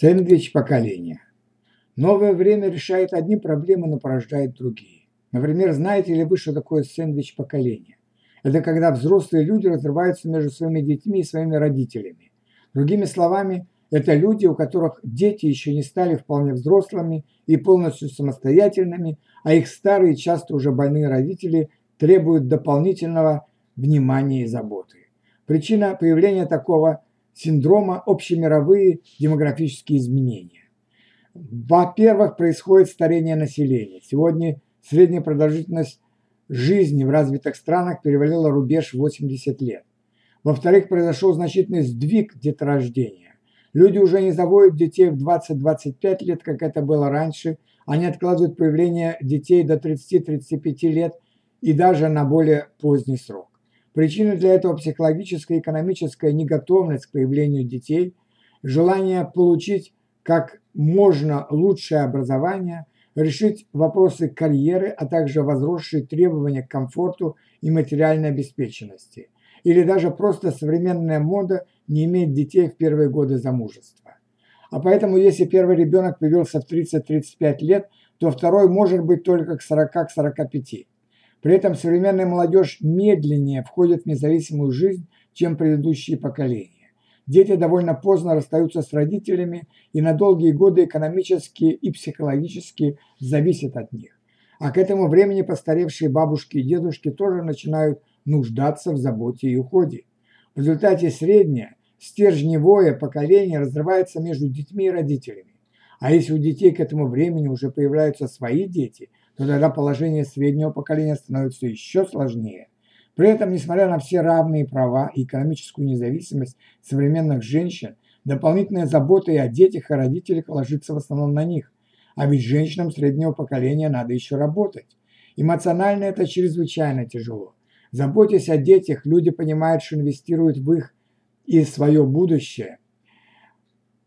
Сэндвич поколения. Новое время решает одни проблемы, но порождает другие. Например, знаете ли вы, что такое сэндвич поколения? Это когда взрослые люди разрываются между своими детьми и своими родителями. Другими словами, это люди, у которых дети еще не стали вполне взрослыми и полностью самостоятельными, а их старые, часто уже больные родители требуют дополнительного внимания и заботы. Причина появления такого синдрома общемировые демографические изменения. Во-первых, происходит старение населения. Сегодня средняя продолжительность жизни в развитых странах перевалила рубеж 80 лет. Во-вторых, произошел значительный сдвиг деторождения. Люди уже не заводят детей в 20-25 лет, как это было раньше. Они откладывают появление детей до 30-35 лет и даже на более поздний срок. Причина для этого психологическая и экономическая неготовность к появлению детей, желание получить как можно лучшее образование, решить вопросы карьеры, а также возросшие требования к комфорту и материальной обеспеченности. Или даже просто современная мода не иметь детей в первые годы замужества. А поэтому, если первый ребенок появился в 30-35 лет, то второй может быть только к 40-45. При этом современная молодежь медленнее входит в независимую жизнь, чем предыдущие поколения. Дети довольно поздно расстаются с родителями и на долгие годы экономически и психологически зависят от них. А к этому времени постаревшие бабушки и дедушки тоже начинают нуждаться в заботе и уходе. В результате среднее, стержневое поколение разрывается между детьми и родителями. А если у детей к этому времени уже появляются свои дети, то тогда положение среднего поколения становится еще сложнее. При этом, несмотря на все равные права и экономическую независимость современных женщин, дополнительная забота и о детях, и о родителях ложится в основном на них. А ведь женщинам среднего поколения надо еще работать. Эмоционально это чрезвычайно тяжело. Заботясь о детях, люди понимают, что инвестируют в их и свое будущее.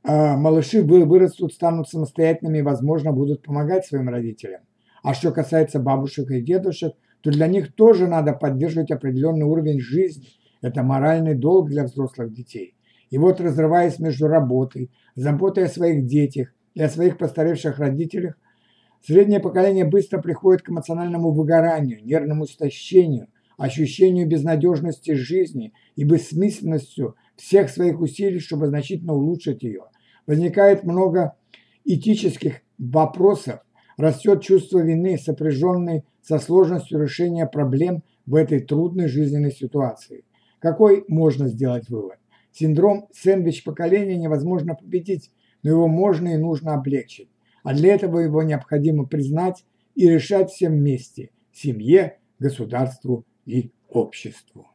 А малыши вырастут, станут самостоятельными и, возможно, будут помогать своим родителям. А что касается бабушек и дедушек, то для них тоже надо поддерживать определенный уровень жизни. Это моральный долг для взрослых детей. И вот разрываясь между работой, заботой о своих детях и о своих постаревших родителях, среднее поколение быстро приходит к эмоциональному выгоранию, нервному истощению, ощущению безнадежности жизни и бессмысленностью всех своих усилий, чтобы значительно улучшить ее. Возникает много этических вопросов, растет чувство вины, сопряженной со сложностью решения проблем в этой трудной жизненной ситуации. Какой можно сделать вывод? Синдром сэндвич поколения невозможно победить, но его можно и нужно облегчить. А для этого его необходимо признать и решать всем вместе – семье, государству и обществу.